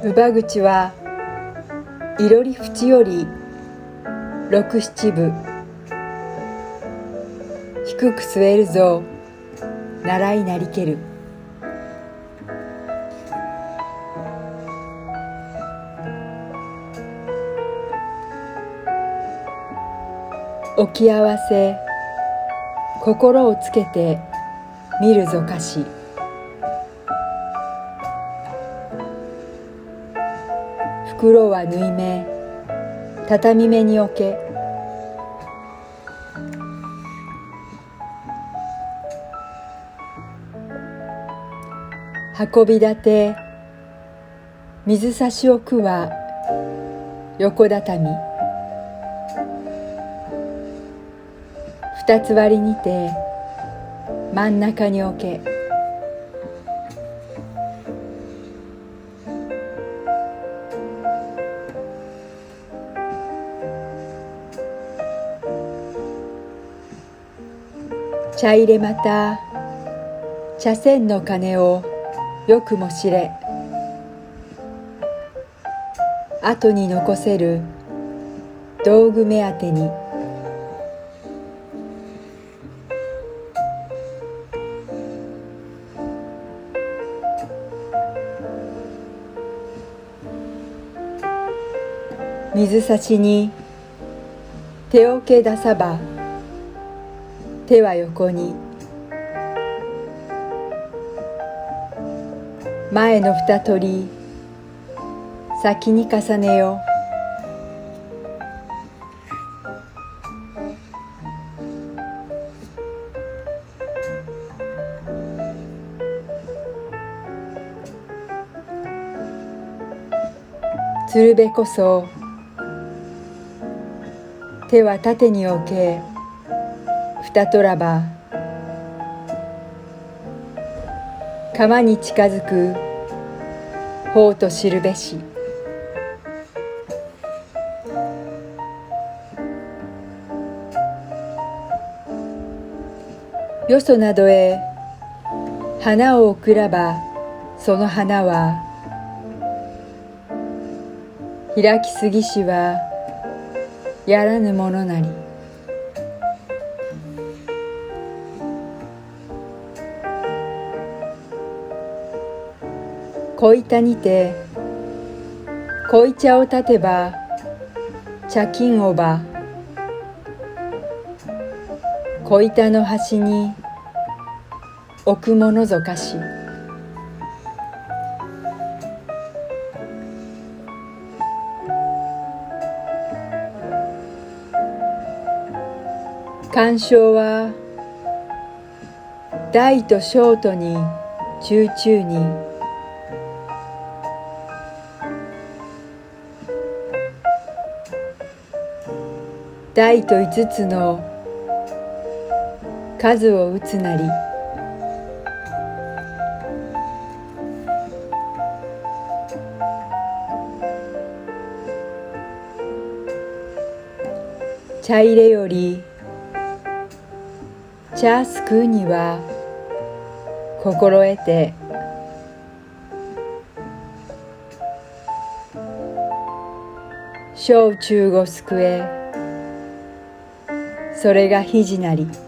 乳口はいろり縁より六七分。低く据えるぞ。習いなりける。置き合わせ。心をつけて見るぞかし袋は縫い目。畳目に置け。運び立て。水差し置くは。横畳。二つ割りにて。真ん中に置け。茶入れまた。茶筅の鐘をよくも知れ。後に残せる。道具目当てに。水差しに手桶出さば。手は横に。前の二取り。先に重ねよ鶴瓶こそ。手は縦に置け。二とらば川に近づく。方と知るべし。よそなどへ。花を贈らば。その花は。開きすぎしは。やらぬものなり。小板にて小茶を立てば茶金をば小板の端に置くものぞかし。鑑賞は大と小とに中中に。大と五つの数を打つなり。茶入れより茶すくうには心得て。小中を救え。それが肘なり。